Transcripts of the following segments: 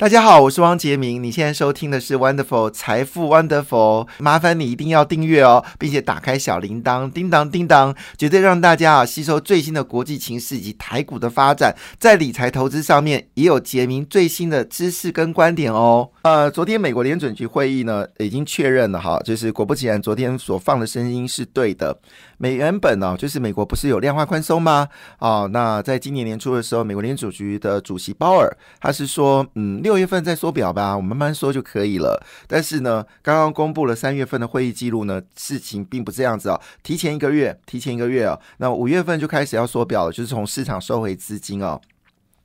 大家好，我是汪杰明。你现在收听的是 Wonderful 财富 Wonderful，麻烦你一定要订阅哦，并且打开小铃铛，叮当叮当，绝对让大家啊吸收最新的国际情势以及台股的发展，在理财投资上面也有杰明最新的知识跟观点哦。呃，昨天美国联准局会议呢已经确认了哈，就是果不其然，昨天所放的声音是对的。美原本呢，就是美国不是有量化宽松吗？哦，那在今年年初的时候，美国联储局的主席鲍尔他是说，嗯，六月份再缩表吧，我们慢慢说就可以了。但是呢，刚刚公布了三月份的会议记录呢，事情并不这样子哦，提前一个月，提前一个月哦，那五月份就开始要缩表了，就是从市场收回资金哦。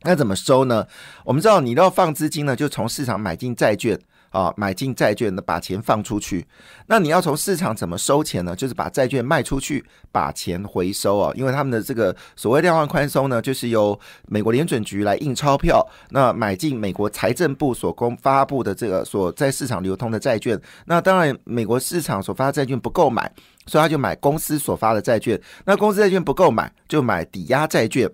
那怎么收呢？我们知道你要放资金呢，就从市场买进债券。啊，买进债券的，把钱放出去。那你要从市场怎么收钱呢？就是把债券卖出去，把钱回收啊。因为他们的这个所谓量化宽松呢，就是由美国联准局来印钞票，那买进美国财政部所公发布的这个所在市场流通的债券。那当然，美国市场所发债券不够买，所以他就买公司所发的债券。那公司债券不够买，就买抵押债券。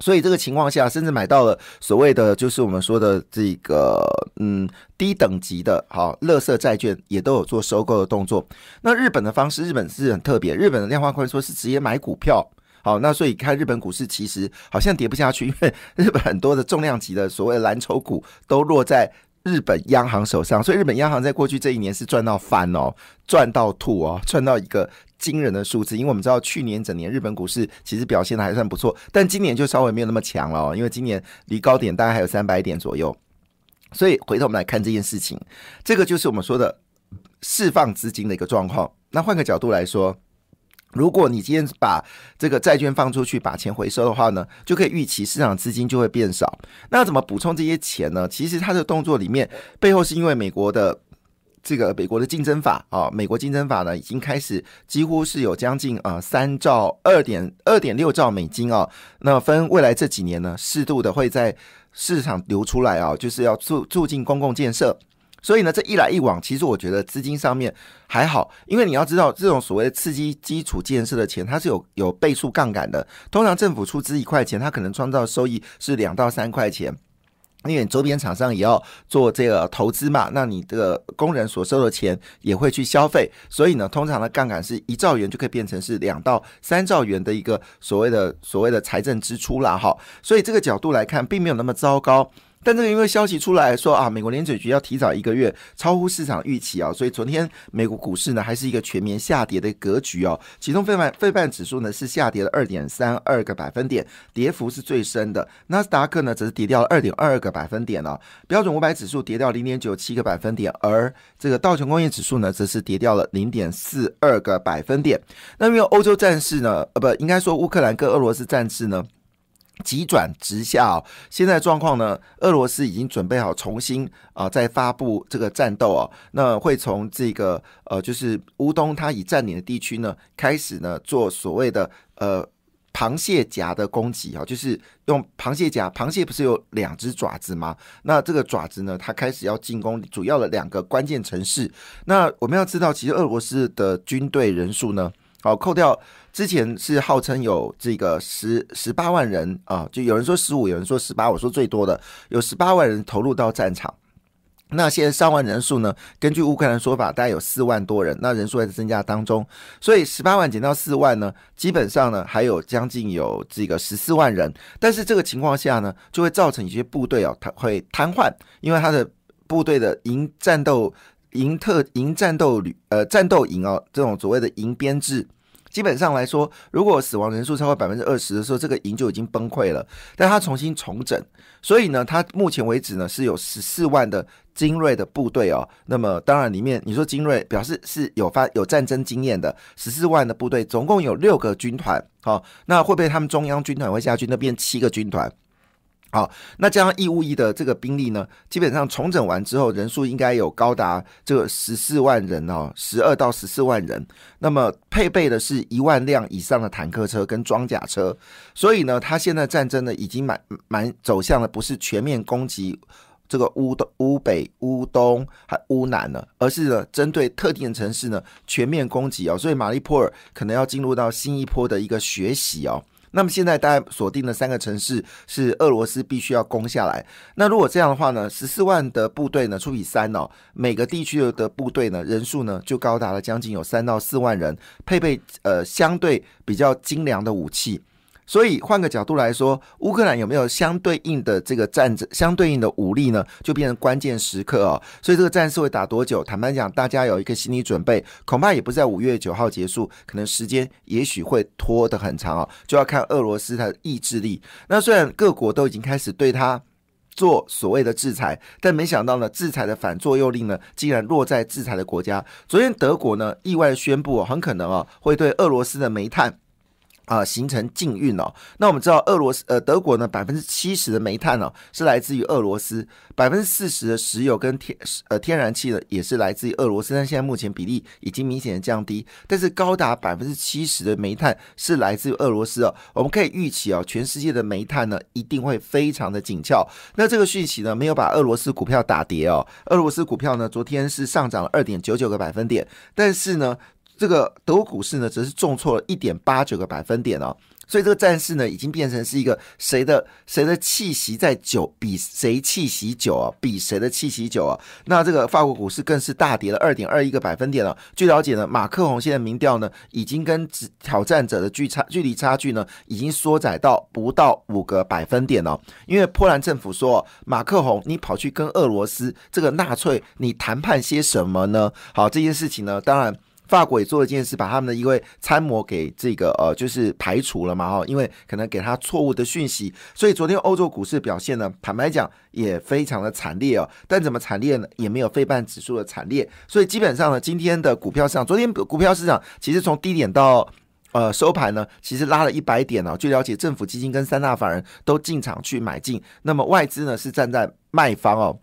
所以这个情况下，甚至买到了所谓的就是我们说的这个嗯低等级的好垃圾债券，也都有做收购的动作。那日本的方式，日本是很特别，日本的量化宽松是直接买股票。好，那所以看日本股市其实好像跌不下去，因为日本很多的重量级的所谓的蓝筹股都落在。日本央行手上，所以日本央行在过去这一年是赚到翻哦，赚到吐哦，赚到一个惊人的数字。因为我们知道去年整年日本股市其实表现的还算不错，但今年就稍微没有那么强了哦，因为今年离高点大概还有三百点左右。所以回头我们来看这件事情，这个就是我们说的释放资金的一个状况。那换个角度来说。如果你今天把这个债券放出去，把钱回收的话呢，就可以预期市场资金就会变少。那怎么补充这些钱呢？其实它的动作里面背后是因为美国的这个美国的竞争法啊，美国竞争法呢已经开始几乎是有将近啊三兆二点二点六兆美金啊，那分未来这几年呢适度的会在市场流出来啊，就是要促促进公共建设。所以呢，这一来一往，其实我觉得资金上面还好，因为你要知道，这种所谓的刺激基础建设的钱，它是有有倍数杠杆的。通常政府出资一块钱，它可能创造收益是两到三块钱，因为你周边厂商也要做这个投资嘛，那你的工人所收的钱也会去消费，所以呢，通常的杠杆是一兆元就可以变成是两到三兆元的一个所谓的所谓的财政支出啦，哈。所以这个角度来看，并没有那么糟糕。但这个因为消息出来说啊，美国联准局要提早一个月，超乎市场预期啊，所以昨天美国股市呢还是一个全面下跌的格局哦。其中费曼费半指数呢是下跌了二点三二个百分点，跌幅是最深的。纳斯达克呢则是跌掉了二点二二个百分点哦。标准五百指数跌掉零点九七个百分点，而这个道琼工业指数呢则是跌掉了零点四二个百分点。那因为欧洲战事呢，呃，不应该说乌克兰跟俄罗斯战事呢。急转直下，现在状况呢？俄罗斯已经准备好重新啊，再发布这个战斗哦。那会从这个呃，就是乌东它已占领的地区呢，开始呢做所谓的呃螃蟹夹的攻击啊，就是用螃蟹夹，螃蟹不是有两只爪子吗？那这个爪子呢，它开始要进攻主要的两个关键城市。那我们要知道，其实俄罗斯的军队人数呢？好，扣掉之前是号称有这个十十八万人啊，就有人说十五，有人说十八，我说最多的有十八万人投入到战场。那现在上万人数呢？根据乌克兰说法，大概有四万多人，那人数还在增加当中。所以十八万减到四万呢，基本上呢还有将近有这个十四万人。但是这个情况下呢，就会造成一些部队哦，它会瘫痪，因为他的部队的营战斗。营特营战斗旅呃战斗营哦，这种所谓的营编制，基本上来说，如果死亡人数超过百分之二十的时候，这个营就已经崩溃了。但他重新重整，所以呢，他目前为止呢是有十四万的精锐的部队哦。那么当然里面你说精锐表示是有发有战争经验的十四万的部队，总共有六个军团。好，那会不会他们中央军团会下去？那边七个军团。好，那加上义务役的这个兵力呢，基本上重整完之后，人数应该有高达这个十四万人哦，十二到十四万人。那么配备的是一万辆以上的坦克车跟装甲车，所以呢，他现在战争呢已经蛮蛮走向了不是全面攻击这个乌东、乌北、乌东还乌南了，而是呢针对特定的城市呢全面攻击哦。所以马利波尔可能要进入到新一波的一个学习哦。那么现在大家锁定的三个城市是俄罗斯必须要攻下来。那如果这样的话呢，十四万的部队呢除以三哦，每个地区的部队呢人数呢就高达了将近有三到四万人，配备呃相对比较精良的武器。所以换个角度来说，乌克兰有没有相对应的这个战争相对应的武力呢？就变成关键时刻哦。所以这个战事会打多久？坦白讲，大家有一个心理准备，恐怕也不在五月九号结束，可能时间也许会拖得很长哦，就要看俄罗斯它的意志力。那虽然各国都已经开始对他做所谓的制裁，但没想到呢，制裁的反作用力呢，竟然落在制裁的国家。昨天德国呢，意外宣布，很可能哦，会对俄罗斯的煤炭。啊，形成禁运哦。那我们知道，俄罗斯呃，德国呢，百分之七十的煤炭哦是来自于俄罗斯，百分之四十的石油跟天呃天然气呢也是来自于俄罗斯。但现在目前比例已经明显的降低，但是高达百分之七十的煤炭是来自于俄罗斯哦。我们可以预期哦，全世界的煤炭呢一定会非常的紧俏。那这个讯息呢没有把俄罗斯股票打跌哦，俄罗斯股票呢昨天是上涨了二点九九个百分点，但是呢。这个德国股市呢，则是重挫了一点八九个百分点哦，所以这个战事呢，已经变成是一个谁的谁的气息在久，比谁气息久啊，比谁的气息久啊。那这个法国股市更是大跌了二点二一个百分点了。据了解呢，马克宏现在民调呢，已经跟挑战者的距差距离差距呢，已经缩窄到不到五个百分点了。因为波兰政府说，马克宏你跑去跟俄罗斯这个纳粹，你谈判些什么呢？好，这件事情呢，当然。法国也做了一件事，把他们的一位参谋给这个呃，就是排除了嘛哈，因为可能给他错误的讯息，所以昨天欧洲股市表现呢，坦白讲也非常的惨烈哦。但怎么惨烈呢？也没有非半指数的惨烈，所以基本上呢，今天的股票市场，昨天股票市场其实从低点到呃收盘呢，其实拉了一百点哦。据了解，政府基金跟三大法人都进场去买进，那么外资呢是站在卖方哦。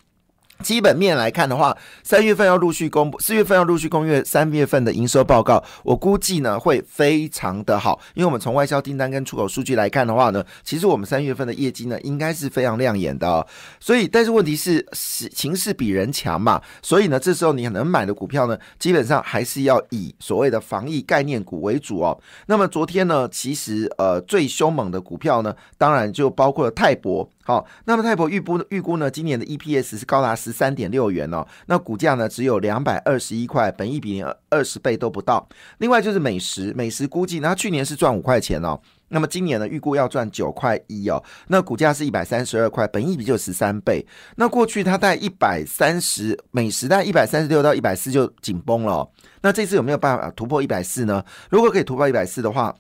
基本面来看的话，三月份要陆续公布，四月份要陆续公布三月份的营收报告，我估计呢会非常的好，因为我们从外销订单跟出口数据来看的话呢，其实我们三月份的业绩呢应该是非常亮眼的，所以但是问题是形势比人强嘛，所以呢这时候你能买的股票呢，基本上还是要以所谓的防疫概念股为主哦。那么昨天呢，其实呃最凶猛的股票呢，当然就包括了泰博。好，那么泰博预估预估呢，今年的 EPS 是高达十三点六元哦，那股价呢只有两百二十一块，本益比连二十倍都不到。另外就是美食，美食估计，那去年是赚五块钱哦，那么今年呢预估要赚九块一哦，那股价是一百三十二块，本益比就十三倍。那过去它在一百三十，美食在一百三十六到一百四就紧绷了，那这次有没有办法突破一百四呢？如果可以突破一百四的话。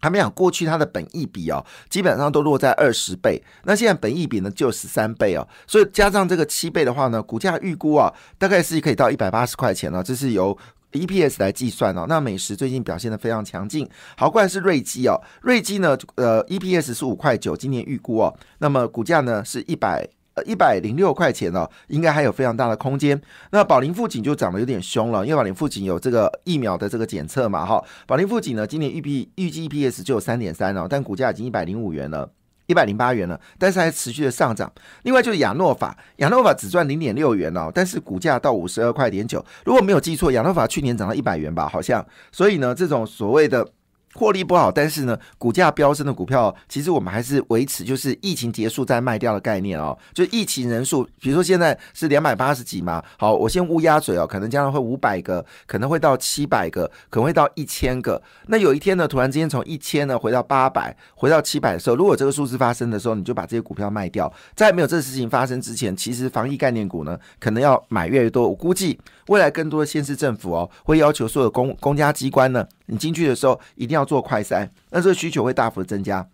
他们讲过去它的本益比哦，基本上都落在二十倍，那现在本益比呢就十三倍哦，所以加上这个七倍的话呢，股价预估啊，大概是可以到一百八十块钱了，这是由 EPS 来计算哦。那美食最近表现的非常强劲，好过来是瑞基哦，瑞基呢，呃，EPS 是五块九，今年预估哦，那么股价呢是一百。一百零六块钱哦，应该还有非常大的空间。那宝林富锦就涨得有点凶了，因为宝林富锦有这个疫苗的这个检测嘛，哈。宝林富锦呢，今年预计预计 EPS 就有三点三哦，但股价已经一百零五元了，一百零八元了，但是还持续的上涨。另外就是亚诺法，亚诺法只赚零点六元哦，但是股价到五十二块点九。如果没有记错，亚诺法去年涨到一百元吧，好像。所以呢，这种所谓的。获利不好，但是呢，股价飙升的股票，其实我们还是维持就是疫情结束再卖掉的概念哦。就疫情人数，比如说现在是两百八十几嘛，好，我先乌鸦嘴哦，可能将来会五百个，可能会到七百个，可能会到一千个。那有一天呢，突然之间从一千呢回到八百，回到七百的时候，如果这个数字发生的时候，你就把这些股票卖掉。在没有这个事情发生之前，其实防疫概念股呢，可能要买越来越多。我估计未来更多的县市政府哦，会要求所有公公家机关呢。你进去的时候一定要做快筛，那这个需求会大幅的增加。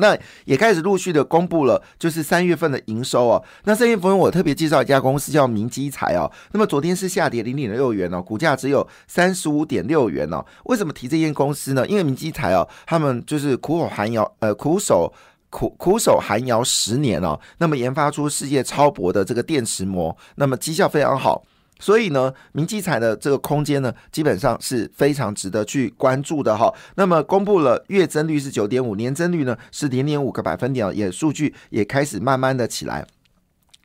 那也开始陆续的公布了，就是三月份的营收哦。那三月份我特别介绍一家公司叫明基材哦。那么昨天是下跌零点六元哦，股价只有三十五点六元哦。为什么提这间公司呢？因为明基材哦，他们就是苦口寒窑，呃，苦守苦苦守寒窑十年哦，那么研发出世界超薄的这个电池膜，那么绩效非常好。所以呢，明基彩的这个空间呢，基本上是非常值得去关注的哈。那么公布了月增率是九点五，年增率呢是零点五个百分点，也数据也开始慢慢的起来。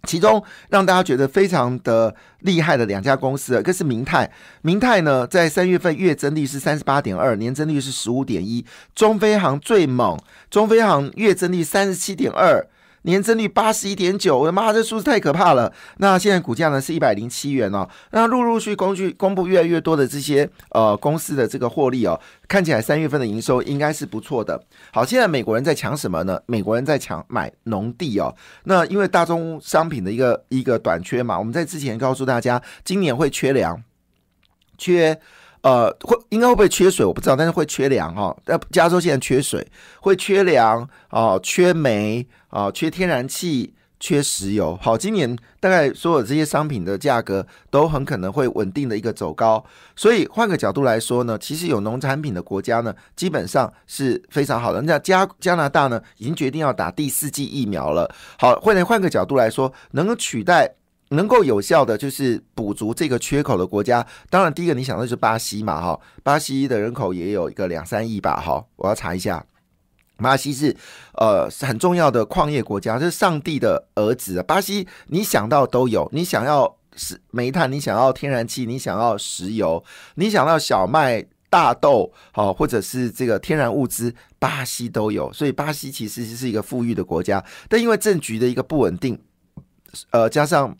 其中让大家觉得非常的厉害的两家公司，一个是明泰，明泰呢在三月份月增率是三十八点二，年增率是十五点一。中飞航最猛，中飞航月增率三十七点二。年增率八十一点九，我的妈，这数字太可怕了。那现在股价呢是一百零七元哦。那陆陆续工具公布越来越多的这些呃公司的这个获利哦，看起来三月份的营收应该是不错的。好，现在美国人在抢什么呢？美国人在抢买农地哦。那因为大宗商品的一个一个短缺嘛，我们在之前告诉大家，今年会缺粮，缺。呃，会应该会不会缺水？我不知道，但是会缺粮哈。那加州现在缺水，会缺粮啊，缺煤啊，缺天然气，缺石油。好，今年大概所有这些商品的价格都很可能会稳定的一个走高。所以换个角度来说呢，其实有农产品的国家呢，基本上是非常好的。那加加拿大呢，已经决定要打第四剂疫苗了。好，或者换个角度来说，能够取代。能够有效的就是补足这个缺口的国家，当然第一个你想到就是巴西嘛，哈，巴西的人口也有一个两三亿吧，哈，我要查一下，巴西是呃很重要的矿业国家，是上帝的儿子，巴西你想到都有，你想要是煤炭，你想要天然气，你想要石油，你想要小麦、大豆，好，或者是这个天然物资，巴西都有，所以巴西其实是一个富裕的国家，但因为政局的一个不稳定，呃，加上。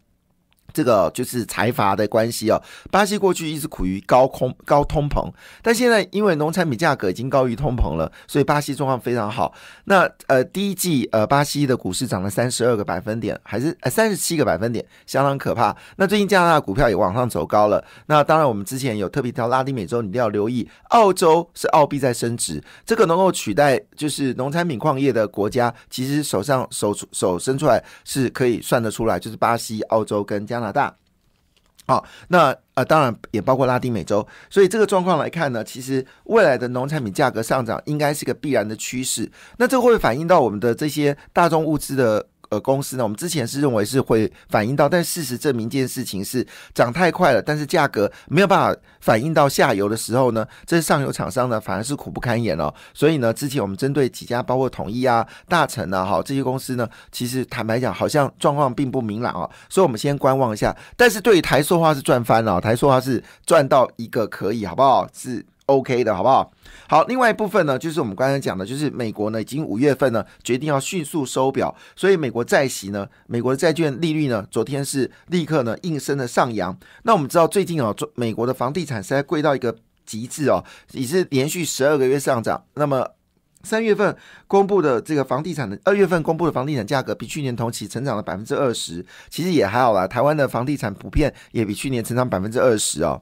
这个就是财阀的关系哦。巴西过去一直苦于高空高通膨，但现在因为农产品价格已经高于通膨了，所以巴西状况非常好。那呃，第一季呃，巴西的股市涨了三十二个百分点，还是呃三十七个百分点，相当可怕。那最近加拿大股票也往上走高了。那当然，我们之前有特别提到拉丁美洲，你一定要留意，澳洲是澳币在升值，这个能够取代就是农产品矿业的国家，其实手上手手伸出来是可以算得出来，就是巴西、澳洲跟。加拿大，好，那呃，当然也包括拉丁美洲，所以这个状况来看呢，其实未来的农产品价格上涨应该是个必然的趋势。那这会反映到我们的这些大众物资的。呃，公司呢，我们之前是认为是会反映到，但事实证明一件事情是涨太快了，但是价格没有办法反映到下游的时候呢，这上游厂商呢反而是苦不堪言哦。所以呢，之前我们针对几家，包括统一啊、大成啊，哈这些公司呢，其实坦白讲，好像状况并不明朗哦。所以我们先观望一下。但是对于台塑化是赚翻了，台塑化是赚到一个可以，好不好？是。OK 的好不好？好，另外一部分呢，就是我们刚才讲的，就是美国呢已经五月份呢决定要迅速收表，所以美国债息呢，美国的债券利率呢，昨天是立刻呢应声的上扬。那我们知道最近哦，美国的房地产实在贵到一个极致哦，已是连续十二个月上涨。那么三月份公布的这个房地产的二月份公布的房地产价格比去年同期成长了百分之二十，其实也还好啦。台湾的房地产普遍也比去年成长百分之二十哦。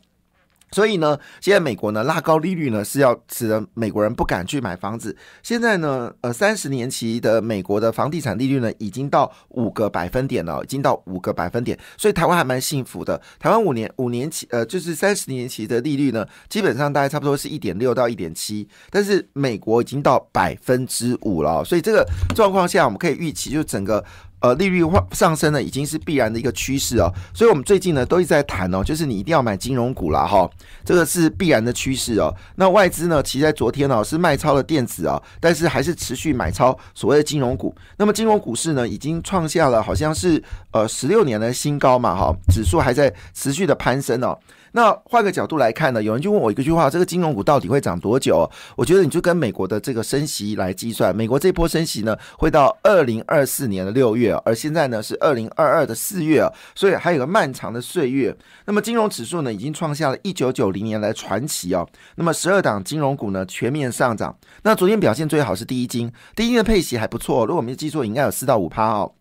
所以呢，现在美国呢拉高利率呢，是要使得美国人不敢去买房子。现在呢，呃，三十年期的美国的房地产利率呢，已经到五个百分点了，已经到五个百分点。所以台湾还蛮幸福的。台湾五年五年期，呃，就是三十年期的利率呢，基本上大概差不多是一点六到一点七，但是美国已经到百分之五了。所以这个状况下，我们可以预期，就整个。呃，利率上上升呢，已经是必然的一个趋势哦。所以，我们最近呢，都一直在谈哦，就是你一定要买金融股了哈，这个是必然的趋势哦。那外资呢，其实在昨天哦，是卖超了电子啊，但是还是持续买超所谓的金融股。那么，金融股市呢，已经创下了好像是呃十六年的新高嘛哈，指数还在持续的攀升哦。那换个角度来看呢，有人就问我一个句话：这个金融股到底会涨多久？我觉得你就跟美国的这个升息来计算，美国这波升息呢，会到二零二四年的六月，而现在呢是二零二二的四月，所以还有个漫长的岁月。那么金融指数呢，已经创下了一九九零年来传奇哦。那么十二档金融股呢全面上涨。那昨天表现最好是第一金，第一金的配息还不错，如果没记错，应该有四到五趴哦。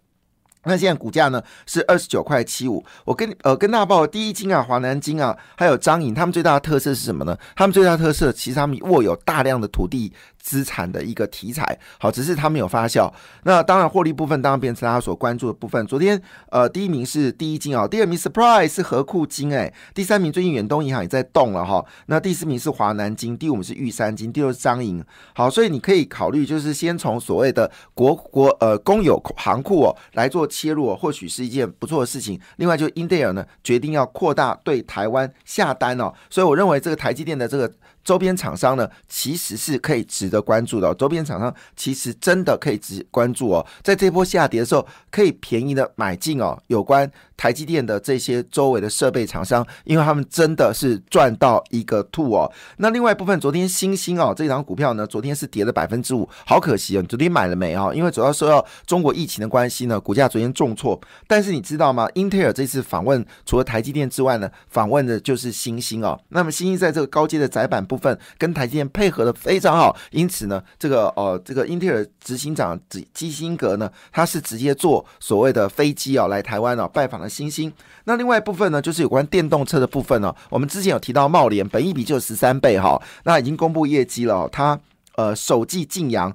那现在股价呢是二十九块七五。我跟呃跟大家报，第一金啊、华南金啊，还有张颖，他们最大的特色是什么呢？他们最大的特色其实他们握有大量的土地。资产的一个题材，好，只是它没有发酵。那当然，获利部分当然变成大家所关注的部分。昨天，呃，第一名是第一金啊，第二名 surprise 是和库金，哎，第三名最近远东银行也在动了哈。那第四名是华南金，第五名是玉山金，第六是张银。好，所以你可以考虑，就是先从所谓的国国呃公有行库哦来做切入，或许是一件不错的事情。另外，就英特尔呢决定要扩大对台湾下单哦，所以我认为这个台积电的这个周边厂商呢，其实是可以值得关注的。周边厂商其实真的可以值关注哦，在这波下跌的时候，可以便宜的买进哦。有关台积电的这些周围的设备厂商，因为他们真的是赚到一个吐哦。那另外一部分，昨天星星哦这张股票呢，昨天是跌了百分之五，好可惜哦。你昨天买了没啊？因为主要受到中国疫情的关系呢，股价昨天重挫。但是你知道吗？英特尔这次访问除了台积电之外呢，访问的就是星星哦。那么星星在这个高阶的窄板部份跟台积电配合的非常好，因此呢，这个呃这个英特尔执行长基基辛格呢，他是直接坐所谓的飞机哦来台湾哦拜访了星星。那另外一部分呢，就是有关电动车的部分呢。我们之前有提到茂联，本益比就十三倍哈，那已经公布业绩了，它呃首季净扬